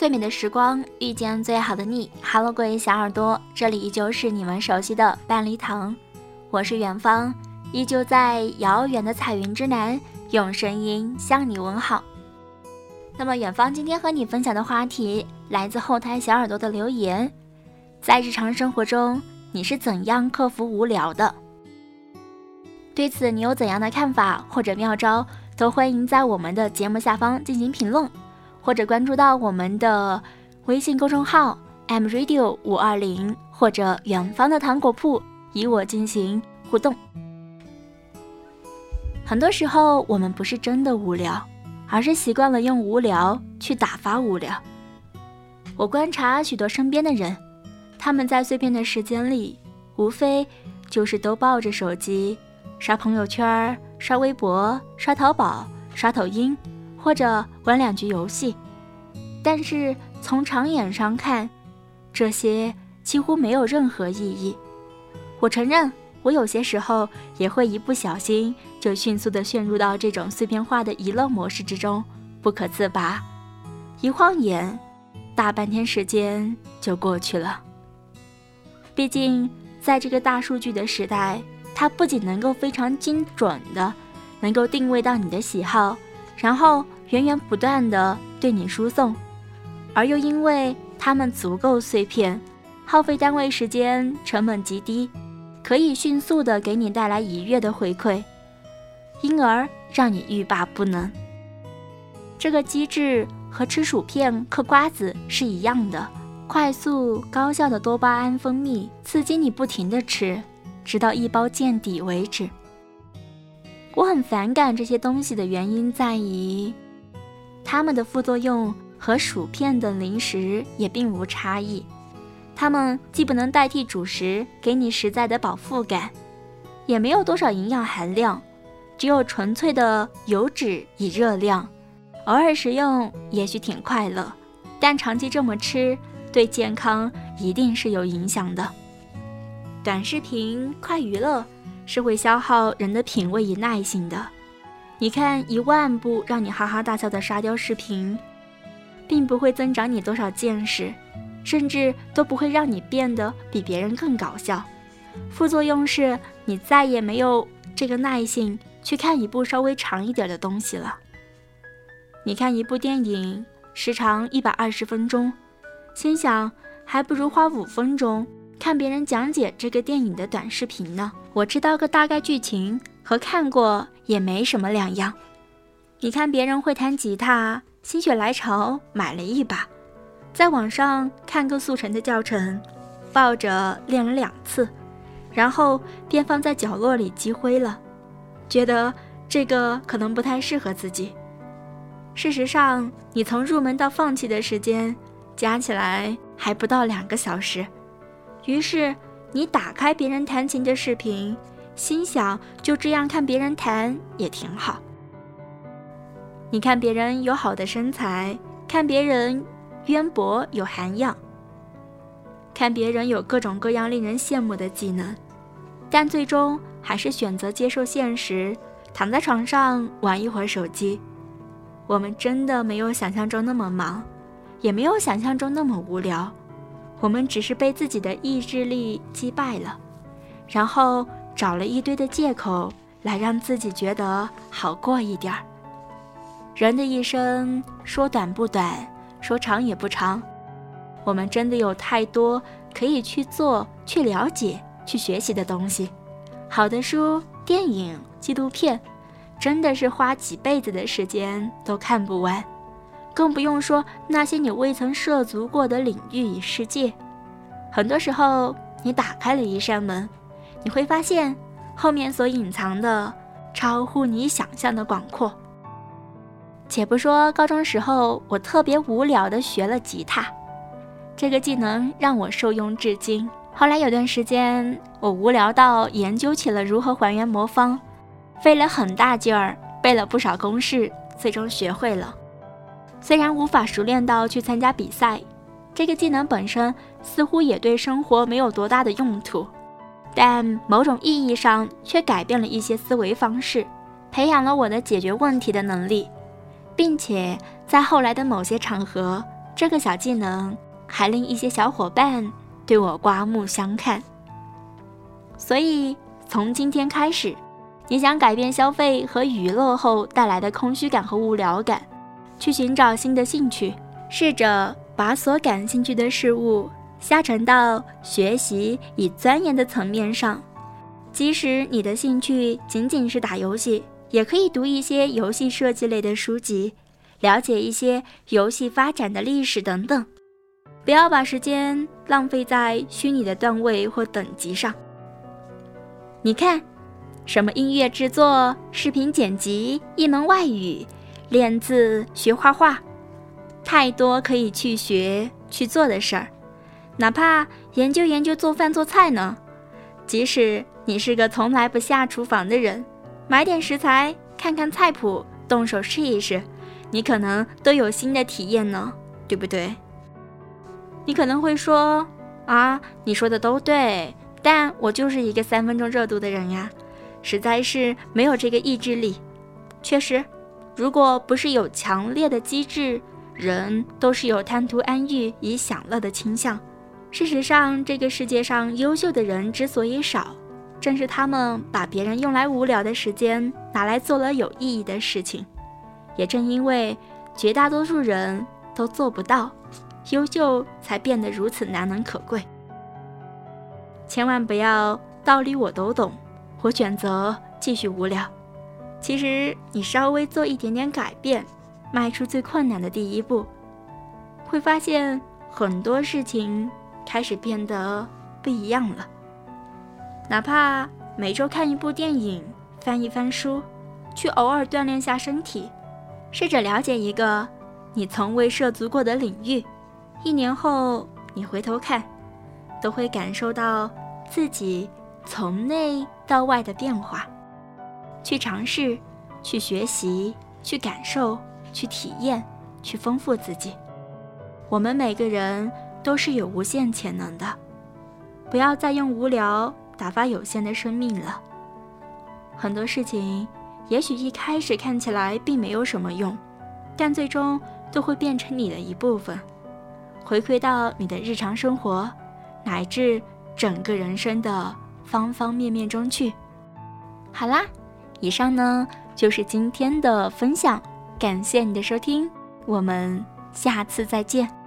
最美的时光遇见最好的你，Hello，各位小耳朵，这里依旧是你们熟悉的半梨堂，我是远方，依旧在遥远的彩云之南，用声音向你问好。那么，远方今天和你分享的话题来自后台小耳朵的留言，在日常生活中，你是怎样克服无聊的？对此，你有怎样的看法或者妙招，都欢迎在我们的节目下方进行评论。或者关注到我们的微信公众号 m radio 五二零，或者远方的糖果铺，与我进行互动。很多时候，我们不是真的无聊，而是习惯了用无聊去打发无聊。我观察许多身边的人，他们在碎片的时间里，无非就是都抱着手机，刷朋友圈、刷微博、刷淘宝、刷抖音。或者玩两局游戏，但是从长远上看，这些几乎没有任何意义。我承认，我有些时候也会一不小心就迅速地陷入到这种碎片化的娱乐模式之中，不可自拔。一晃眼，大半天时间就过去了。毕竟，在这个大数据的时代，它不仅能够非常精准的能够定位到你的喜好。然后源源不断的对你输送，而又因为它们足够碎片，耗费单位时间成本极低，可以迅速的给你带来愉悦的回馈，因而让你欲罢不能。这个机制和吃薯片、嗑瓜子是一样的，快速高效的多巴胺分泌刺激你不停的吃，直到一包见底为止。我很反感这些东西的原因在于，它们的副作用和薯片等零食也并无差异。它们既不能代替主食给你实在的饱腹感，也没有多少营养含量，只有纯粹的油脂与热量。偶尔食用也许挺快乐，但长期这么吃对健康一定是有影响的。短视频快娱乐。是会消耗人的品味与耐性的。你看一万部让你哈哈大笑的沙雕视频，并不会增长你多少见识，甚至都不会让你变得比别人更搞笑。副作用是你再也没有这个耐性去看一部稍微长一点的东西了。你看一部电影时长一百二十分钟，心想还不如花五分钟。看别人讲解这个电影的短视频呢，我知道个大概剧情，和看过也没什么两样。你看别人会弹吉他，心血来潮买了一把，在网上看个速成的教程，抱着练了两次，然后便放在角落里积灰了，觉得这个可能不太适合自己。事实上，你从入门到放弃的时间加起来还不到两个小时。于是，你打开别人弹琴的视频，心想就这样看别人弹也挺好。你看别人有好的身材，看别人渊博有涵养，看别人有各种各样令人羡慕的技能，但最终还是选择接受现实，躺在床上玩一会儿手机。我们真的没有想象中那么忙，也没有想象中那么无聊。我们只是被自己的意志力击败了，然后找了一堆的借口来让自己觉得好过一点儿。人的一生说短不短，说长也不长。我们真的有太多可以去做、去了解、去学习的东西。好的书、电影、纪录片，真的是花几辈子的时间都看不完。更不用说那些你未曾涉足过的领域与世界。很多时候，你打开了一扇门，你会发现后面所隐藏的超乎你想象的广阔。且不说高中时候我特别无聊的学了吉他，这个技能让我受用至今。后来有段时间，我无聊到研究起了如何还原魔方，费了很大劲儿背了不少公式，最终学会了。虽然无法熟练到去参加比赛，这个技能本身似乎也对生活没有多大的用途，但某种意义上却改变了一些思维方式，培养了我的解决问题的能力，并且在后来的某些场合这个小技能还令一些小伙伴对我刮目相看。所以从今天开始，你想改变消费和娱乐后带来的空虚感和无聊感，去寻找新的兴趣，试着把所感兴趣的事物下沉到学习与钻研的层面上。即使你的兴趣仅仅是打游戏，也可以读一些游戏设计类的书籍，了解一些游戏发展的历史等等。不要把时间浪费在虚拟的段位或等级上。你看，什么音乐制作、视频剪辑、一门外语、练字、学画画，太多可以去学去做的事儿。哪怕研究研究做饭做菜呢，即使。你是个从来不下厨房的人，买点食材，看看菜谱，动手试一试，你可能都有新的体验呢，对不对？你可能会说啊，你说的都对，但我就是一个三分钟热度的人呀，实在是没有这个意志力。确实，如果不是有强烈的机制，人都是有贪图安逸与享乐的倾向。事实上，这个世界上优秀的人之所以少。正是他们把别人用来无聊的时间拿来做了有意义的事情，也正因为绝大多数人都做不到，优秀才变得如此难能可贵。千万不要道理我都懂，我选择继续无聊。其实你稍微做一点点改变，迈出最困难的第一步，会发现很多事情开始变得不一样了。哪怕每周看一部电影，翻一翻书，去偶尔锻炼下身体，试着了解一个你从未涉足过的领域，一年后你回头看，都会感受到自己从内到外的变化。去尝试，去学习，去感受，去体验，去丰富自己。我们每个人都是有无限潜能的，不要再用无聊。打发有限的生命了。很多事情，也许一开始看起来并没有什么用，但最终都会变成你的一部分，回馈到你的日常生活，乃至整个人生的方方面面中去。好啦，以上呢就是今天的分享，感谢你的收听，我们下次再见。